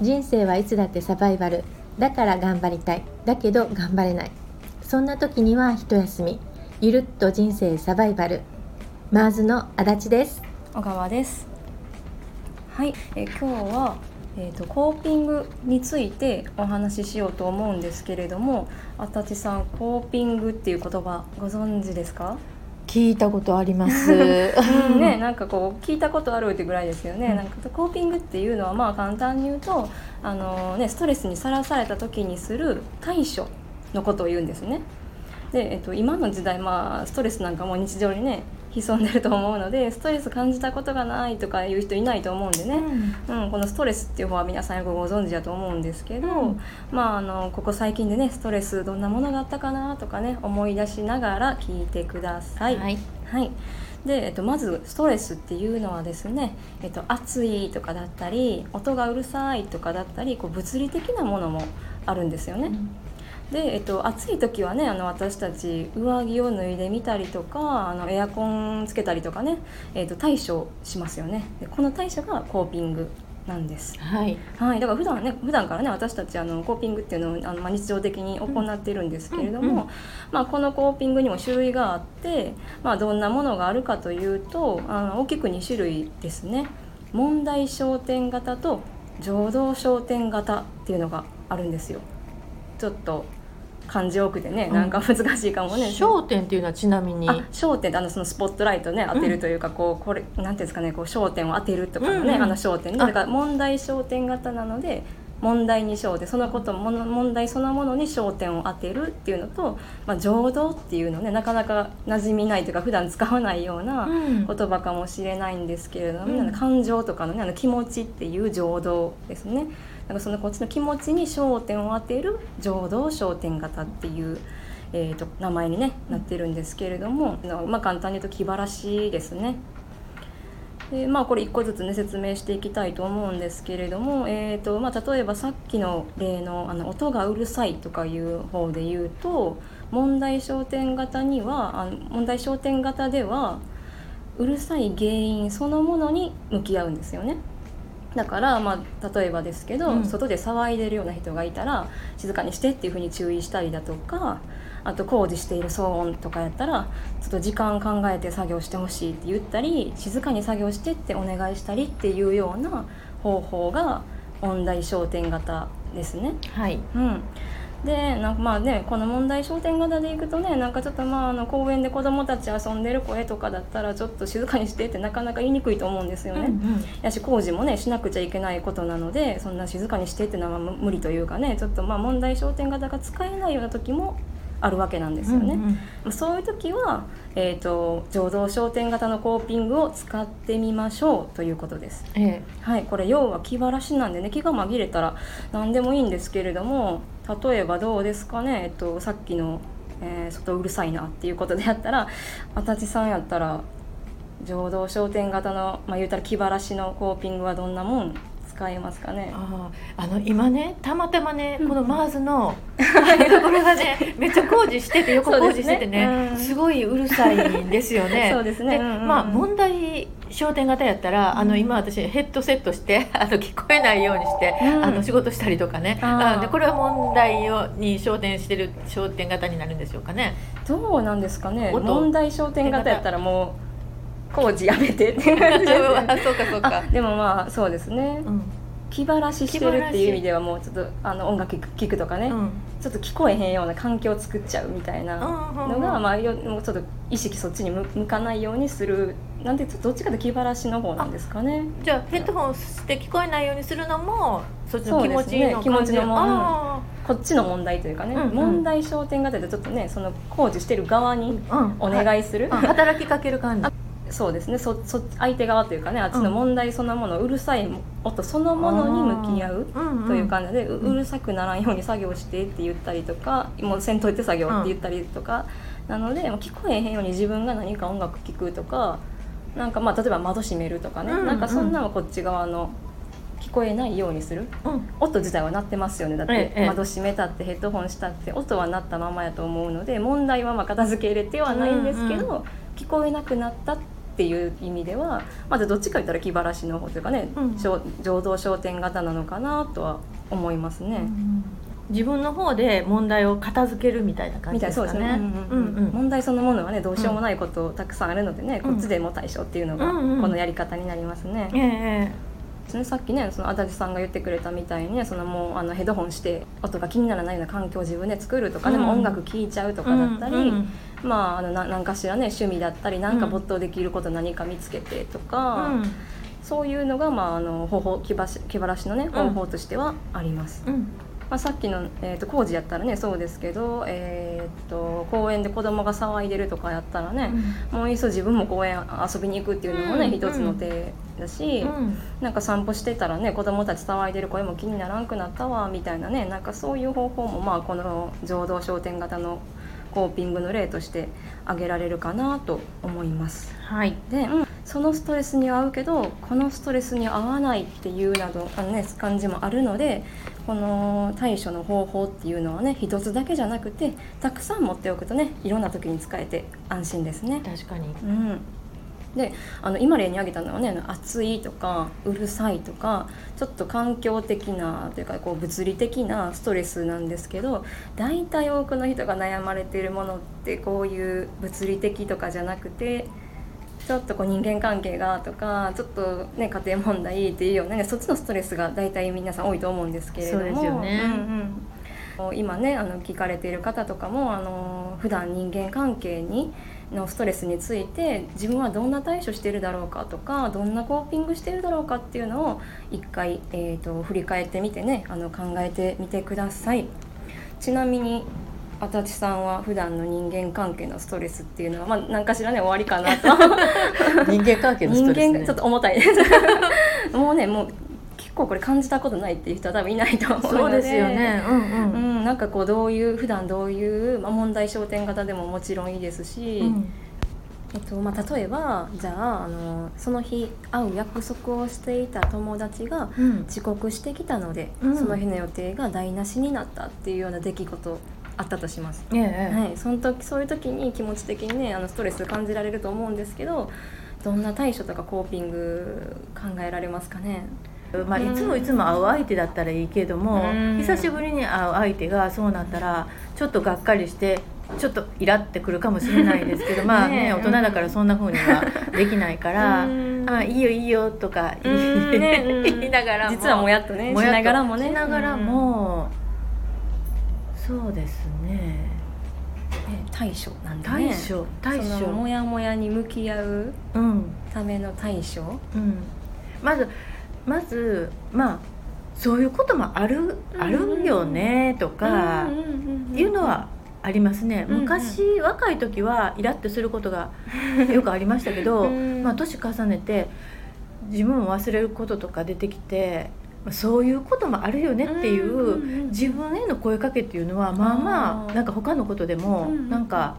人生はいつだってサバイバル。だから頑張りたい。だけど頑張れない。そんな時には一休み。ゆるっと人生サバイバル。マーズの足立です。小川です。はい、え今日はえーと、コーピングについてお話ししようと思うんですけれども足立さんコーピングっていう言葉ご存知ですか？聞いたことあります、うん、ねなんかこう聞いたことあるってぐらいですよね、うん、なんかコーピングっていうのはまあ簡単に言うとあの、ね、ストレスにさらされた時にする対処のことを言うんですね。で、えっと、今の時代まあストレスなんかも日常にね潜んでると思うのでストレス感じたことがないとかいう人いないと思うんでね、うん、うん、このストレスっていう方は皆さんよくご存知だと思うんですけど、うん、まああのここ最近でねストレスどんなものがあったかなとかね思い出しながら聞いてください。はい、はい。で、えっと、まずストレスっていうのはですね、えっと、暑いとかだったり音がうるさいとかだったりこう物理的なものもあるんですよね。うんで、えっと、暑い時はねあの私たち上着を脱いでみたりとかあのエアコンつけたりとかね、えっと、対処しますよねでこの対処がコーピングなんです。はい。はい、だから普段ね普段からね私たちあのコーピングっていうのをあのまあ日常的に行っているんですけれども、うんうんうん、まあこのコーピングにも種類があって、まあどんなものがあるかというと、あの大きく2種類ですね。問題焦点型と情動焦点型っていうのがあるんですよ。ちょっと漢字多くてね、なんか難しいかもね。焦点っていうのはちなみに。焦点あのそのスポットライトね当てるというか、こうこれなんていうんですかねこう焦点を当てるとかのね、あの焦点だから問題焦点型なので。問題に焦点そのことも問題そのものに焦点を当てるっていうのと、まあ、情動っていうのねなかなか馴染みないというか普段使わないような言葉かもしれないんですけれども、うん、感情とかのねあの気持ちっていう情動ですね。なんかそのこっちの気持ちに焦点を当てる浄土焦点型っていう、えーと、名前に、ね、なってるんですけれども、まあ、簡単に言うと気晴らしですね。でまあ、これ1個ずつね説明していきたいと思うんですけれども、えーとまあ、例えばさっきの例のあの音がうるさいとかいう方で言うと問題焦点型にはあの問題焦点型ではうるさい原因そのものに向き合うんですよね。だから、まあ、例えばですけど、うん、外で騒いでるような人がいたら静かにしてっていうふうに注意したりだとかあと工事している騒音とかやったらちょっと時間考えて作業してほしいって言ったり静かに作業してってお願いしたりっていうような方法が問題焦点型ですね。はい、うんでなんかまあねこの問題焦点型でいくとねなんかちょっとまああの公園で子どもたち遊んでる声とかだったらちょっと静かにしてってなかなか言いにくいと思うんですよね。うんうん、やし工事もねしなくちゃいけないことなのでそんな静かにしてってのは無理というかねちょっとまあ問題焦点型が使えないような時もあるわけなんですよね。うんうん、そういう時は、えーと、浄土焦点型のコーピングを使ってみましょうということです。ええ、はい、これ要は気晴らしなんでね気が紛れたら何でもいいんですけれども例えばどうですかね、えっと、さっきの、えー、外うるさいなっていうことでやったら足立さんやったら浄土商店型の、まあ、言うたら気晴らしのコーピングはどんなもん？使えますかね。ああの今ねたまたまねこのマーズの これがねめっちゃ工事してて 横工事しててね、すごいうるさいんですよね。そうですね、まあ問題商店型やったら、あの今私ヘッドセットしてあの聞こえないようにして、うん、あの仕事したりとかね。あでこれは問題をに焦点してる商店型になるんでしょうかね。どうなんですかね。問題商店型やったらもう工事やめてって感じで そうかそうか。でもまあそうですね、うん、気晴らししてるっていう意味ではもうちょっとあの音楽聴くとかね、うん、ちょっと聞こえへんような環境を作っちゃうみたいなのが、まあ、よもうちょっと意識そっちに向かないようにするなんでどっちかと気晴らしの方なんですかね。じゃあヘッドホンして聞こえないようにするのもそっちの気持ちの、ね、気持ちのも、こっちの問題というかね、うんうん、問題焦点型でちょっとねその工事してる側にお願いする、うん。はい、働きかける感じそうですね。そそ相手側というかねあっちの問題そのもの、うん、うるさい音そのものに向き合うという感じで、ううるさくならんように作業してって言ったりとかもうせんといて作業って言ったりとか、なので聞こえへんように自分が何か音楽聴くとかなんかまあ例えば窓閉めるとかね、うんうん、なんかそんなのこっち側の聞こえないようにする、うん、音自体は鳴ってますよね。だって、窓閉めたってヘッドホンしたって音は鳴ったままやと思うので問題はまあ片付け入れてはないんですけど、聞こえなくなったってっっていう意味ではまずどっちか言ったら気晴らしの方というかね、うん。商浄土商店型なのかなとは思いますね。自分の方で問題を片付けるみたいな感みじですかね。うんうんうんうん。問題そのものはねどうしようもないことたくさんあるのでね、うんこっちでも対処っていうのがうんうん。このやり方になりますね。ええねさっきねその足立さんが言ってくれたみたいにねそのもうあのヘッドホンして音が気にならないような環境を自分で作るとか、でもうん。音楽聴いちゃうとかだったり、うんうんまああのな何かしらね趣味だったり何か没頭できること何か見つけてとか、そういうのが、まあ、あの方法気ばし気晴らしのね方法としてはあります。うん。うんまあ、さっきの、えー、と工事やったらねそうですけど、えー、と公園で子供が騒いでるとかやったらね、もういっそ自分も公園遊びに行くっていうのもね、うん。一つの手だし、うん。なんか散歩してたらね子供たち騒いでる声も気にならんくなったわみたいなねなんかそういう方法もまあこの浄土商店型のコーピングの例として挙げられるかなと思います。はい。で、うん、そのストレスには合うけどこのストレスに合わないっていうなどあの、ね、感じもあるのでこの対処の方法っていうのはね一つだけじゃなくてたくさん持っておくとねいろんな時に使えて安心ですね。確かに。うんであの今例に挙げたのはね暑いとかうるさいとかちょっと環境的なというかこう物理的なストレスなんですけど大体多くの人が悩まれているものってこういう物理的とかじゃなくてちょっとこう人間関係がとかちょっとね家庭問題っていうような、ね、そっちのストレスが大体皆さん多いと思うんですけれどもそうですよね。うんうん。今ねあの聞かれている方とかもあの普段人間関係にのストレスについて自分はどんな対処してるだろうかとかどんなコーピングしてるだろうかっていうのを一回、えー、と振り返ってみてねあの考えてみてください。ちなみに足立さんは普段の人間関係のストレスっていうのは、まあ、何かしらね終わりかなと 人間関係のス人トレス、ね。間ちょっと重たいです もうねもう結構これ感じたことないっていう人は多分いないと思うのでそうですよね。うんううん。ん、なんかこうどういう普段どういう、まあ、問題焦点型でももちろんいいですし、うん。えっとまあ、例えばじゃああのその日会う約束をしていた友達がうん。遅刻してきたので、うん。その日の予定が台無しになったっていうような出来事あったとします。ええ。はい、その時そういう時に気持ち的にねあのストレス感じられると思うんですけどどんな対処とかコーピング考えられますかね？まあ、いつもいつも会う相手だったらいいけども、うん。久しぶりに会う相手がそうなったらちょっとがっかりしてちょっとイラってくるかもしれないですけど まあねね大人だからそんな風にはできないからうん「あいいよいいよ」とか 言い,、ながらも実はもやっとねしながらもね。しながらも、そうですね。ね対処なんだね。対処対処。ヤモヤに向き合ううん。ための対処。うん、まずまずまあそういうこともある、あるよねとかいうのはありますね、うんうん。昔若い時はイラッとすることが よくありましたけど、うん。まあ、年重ねて自分を忘れることとか出てきてまあそういうこともあるよねっていう自分への声かけっていうのはまあまあなんか他のことでもなんか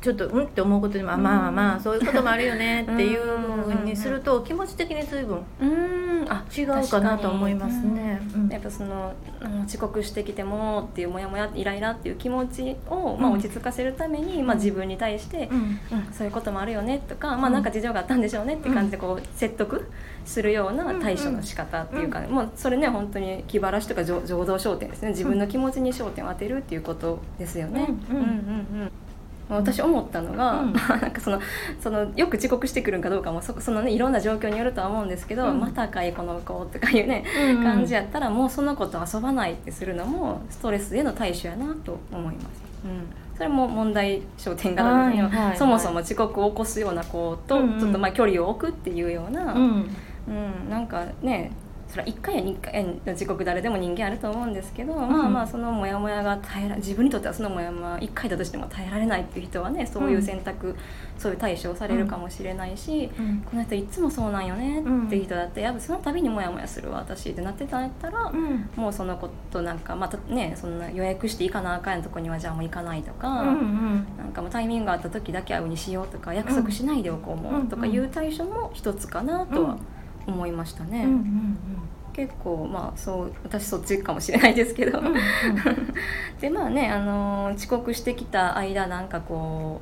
ちょっとうんって思うことでもあまあまあまあそういうこともあるよねっていうふうにすると気持ち的に随分うん。あ違うかなと思いますね。うん。やっぱそのうん遅刻してきてもっていうモヤモヤイライラっていう気持ちを、まあ、うん落ち着かせるために、まあ、自分に対して、そういうこともあるよねとか、まあ、なんか事情があったんでしょうねって感じでこう説得するような対処の仕方っていうか、もうそれね本当に気晴らしとか浄浄土焦点ですね。自分の気持ちに焦点を当てるっていうことですよね。うん。うんうんうん私思ったのが、うん。なんかそのそのよく遅刻してくるんかどうかもそそのねいろんな状況によるとは思うんですけど、うん。またかいこの子とかいうね、うんうん。感じやったらもうその子と遊ばないってするのもストレスへの対処やなと思います。うん。それも問題焦点型ですね、はいはいはい。そもそも遅刻を起こすような子とちょっとまあ距離を置くっていうような、うん。うん、なんかねそれは1回や2回の遅刻誰でも人間あると思うんですけど、まあまあそのモヤモヤが耐えら自分にとってはそのモヤモヤ1回だとしても耐えられないっていう人はねそういう選択、そういう対処をされるかもしれないし、うん。この人いつもそうなんよねっていう人だってやっぱその度にモヤモヤするわ私ってなってたんやったら、うん。もうそのことなんかまたねそんな予約して行かなあかんやとこにはじゃあもう行かないとか。うんうん。なんかもうタイミングがあった時だけ会うにしようとか約束しないでおこうもうんとかいう対処も一つかなとは思いましたね。うんうん結構まあそう私そっちかもしれないですけど、うんうん。でまあね、あのー遅刻してきた間なんかこ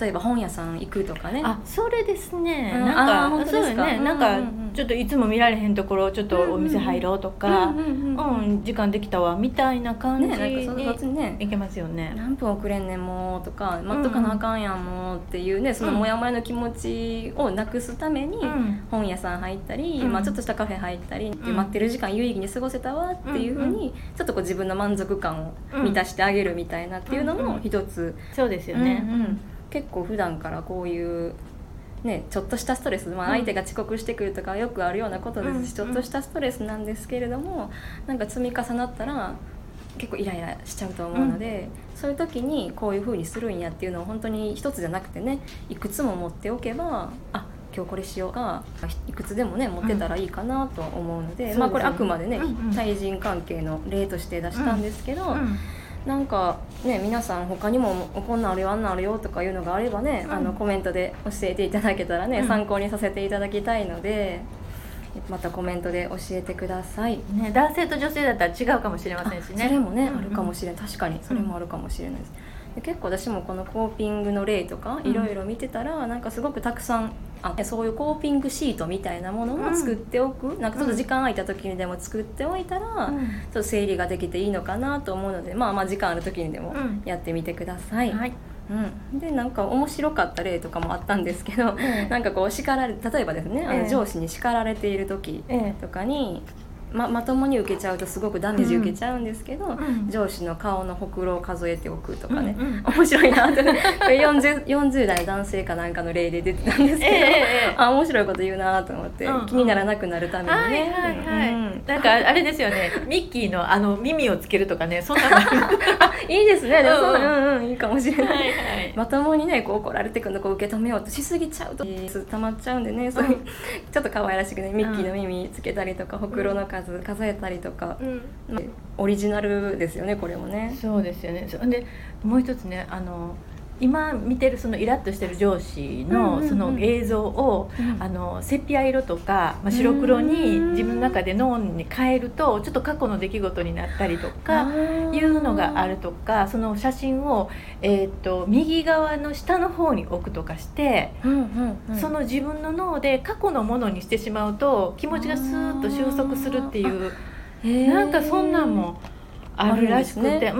例えば本屋さん行くとかね。あそれですね、うん。なんかそうね、なんかちょっといつも見られへんところちょっとお店入ろうとか、うん時間できたわみたいな感じねなんかそね。いけますよね。何分遅れんねんもうとか待っとかなあかんやんもうっていうねそのモヤモヤの気持ちをなくすためにうん。本屋さん入ったり、うん。まあ、ちょっとしたカフェ入ったり、でうん。待ってる時間有意義に過ごせたわっていうふうに、ちょっとこう自分の満足感を満たしてあげるみたいなっていうのも一つ、そうですよね。うんうん結構普段からこういう。ね、ちょっとしたストレス、まあ、うん。相手が遅刻してくるとかよくあるようなことですし、うんちょっとしたストレスなんですけれどもなんか積み重なったら結構イライラしちゃうと思うので、そういう時にこういう風にするんやっていうのを本当に一つじゃなくてねいくつも持っておけばあ今日これしようがいくつでもね持ってたらいいかなとは思うので、うん。まあこれあくまでね、うんうん。対人関係の例として出したんですけど、うんなんかね皆さん他にもこんなんあるよあんなんあるよとかいうのがあればね、うん。あのコメントで教えていただけたらね、うん。参考にさせていただきたいのでまたコメントで教えてください。ね、男性と女性だったら違うかもしれませんしね。それもね、うんあるかもしれない。確かにそれもあるかもしれないです、で結構私もこのコーピングの例とかうん。いろいろ見てたら、なんかすごくたくさんあそういうコーピングシートみたいなものを作っておく、なんかちょっと時間空いた時にでも作っておいたら、うん。ちょっと整理ができていいのかなと思うのでまあまあ時間ある時にでもうん。やってみてください、はい。うん、でなんか面白かった例とかもあったんですけど、ええなんかこう叱られ例えばですねあええ。の上司に叱られている時ええ。とかに、ままともに受けちゃうとすごくダメージ受けちゃうんですけど、ん。上司の顔のほくろを数えておくとかね、うんうん。面白いなってこれ 40, 40代男性かなんかの例で出てたんですけど、ええええあ面白いこと言うなと思って、うんうん。気にならなくなるためにね。なんかあれですよね。ミッキーのあの耳をつけるとかねそんな いいですね。でもそううんうん。うんいいかもしれない。はいはい。まともにねこう怒られてくるのこう受け止めようとしすぎちゃうと溜まっちゃうんでねそういうちょっと可愛らしくねミッキーの耳つけたりとかほくろの数数えたりとか、うん。オリジナルですよねこれもね。そうですよね。そでもう一つねあの今見てるそのイラッとしてる上司のその映像を、うん。あのセピア色とか、まあ、白黒にうん自分の中で脳に変えるとちょっと過去の出来事になったりとかー。いうのがあるとかその写真を、えー、と右側の下の方に置くとかして、その自分の脳で過去のものにしてしまうと気持ちがスーッと収束するっていうなんかそんなんもあるらしくて、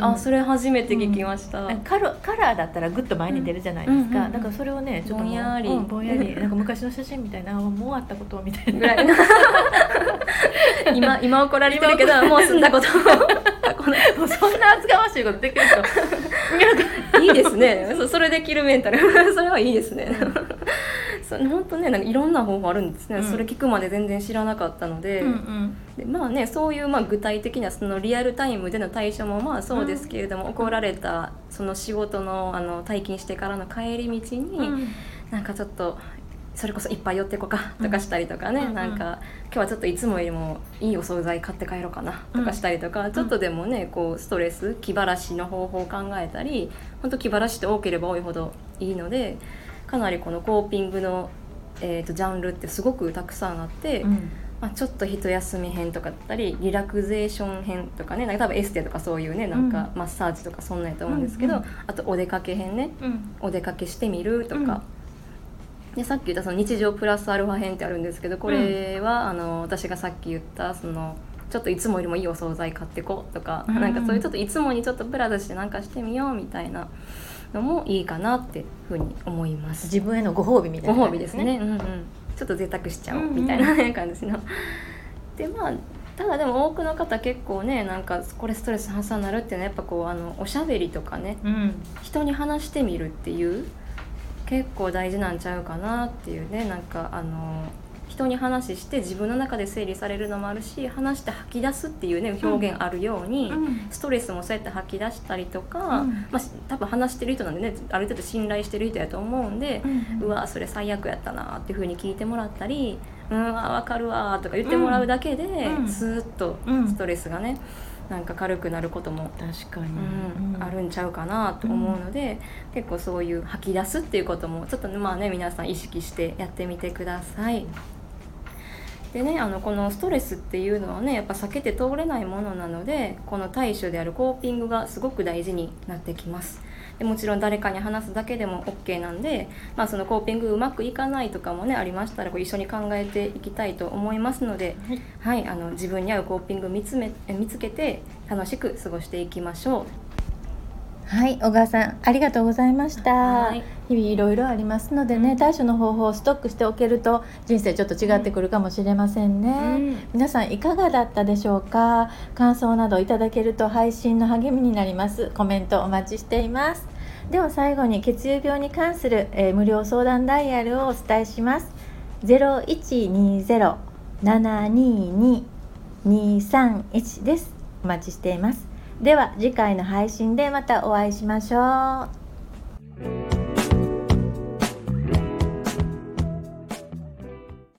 あそれ初めて聞きました。カラカラーだったらグッと前に出るじゃないですか、だからそれをねちょっとぼんやり。うんぼんやり。なんか昔の写真みたいなあもうあったことみたいな。ぐらい。今今怒られてるけどもう済んだこと。も うそんな厚かましいことできる人 いいですね。そそれできるメンタル。それはいいですねそ本当ねなんかいろんな方法あるんですね、うん。それ聞くまで全然知らなかったので,、うんうん。でまあねそういうまあ具体的なそのリアルタイムでの対処もまあそうですけれども、怒られたその仕事のあの退勤してからの帰り道に、うん。なんかちょっとそれこそいっぱい寄ってこかとかしたりとかね、うんなんか今日はちょっといつもよりもいいお惣菜買って帰ろうかなとかしたりとか、ちょっとでもねこうストレス気晴らしの方法を考えたり本当気晴らしって多ければ多いほどいいのでかなりこのコーピングの、えー、とジャンルってすごくたくさんあって、うん。まあ、ちょっと一休み編とかだったりリラクゼーション編とかねなんか多分エステとかそういうねなんかマッサージとかそんなんやと思うんですけど、うん。うんあとお出かけ編ね。うん。お出かけしてみるとか、でさっき言ったその日常プラスアルファ編ってあるんですけどこれは、あの私がさっき言ったそのちょっといつもよりもいいお惣菜買ってこうとか、うん。なんかそういうちょっといつもにちょっとプラスしてなんかしてみようみたいなのもいいかなってふうに思います。自分へのご褒美みたいな。ご褒美ですね、うんうん、ちょっと贅沢しちゃおうみたいな、ね感じの。でまあただでも多くの方結構ねなんかこれストレス発散になるっていうのはやっぱこうあのおしゃべりとかねうん。人に話してみるっていう結構大事なんちゃうかなっていうね。なんかあの人に話して自分の中で整理されるのもあるし話して吐き出すっていうね表現あるように、うん。ストレスもそうやって吐き出したりとか、うん。まあ、多分話してる人なんでねある程度信頼してる人やと思うんで、うわそれ最悪やったなっていう風に聞いてもらったり「うんあ分かるわ」とか言ってもらうだけで、うん。スーッとうん。ストレスがねなんか軽くなることも確かに、うんあるんちゃうかなと思うので、結構そういう吐き出すっていうこともちょっとねまあね皆さん意識してやってみてください。でねあのこのストレスっていうのはねやっぱ避けて通れないものなのでこの対処であるコーピングがすごく大事になってきます。でもちろん誰かに話すだけでも OK なんで、まあ、そのコーピングうまくいかないとかもねありましたらこう一緒に考えていきたいと思いますので、はい、はい、あの自分に合うコーピング見つめ見つけて楽しく過ごしていきましょう。はい小川さんありがとうございました、はい、日々いろいろありますのでね対処の方法をストックしておけると人生ちょっと違ってくるかもしれませんね、うん、皆さんいかがだったでしょうか？感想などいただけると配信の励みになります。コメントお待ちしています。では最後に血流病に関する、えー、無料相談ダイヤルをお伝えします。0120-722-231です。お待ちしていますでは次回の配信でまたお会いしましょう。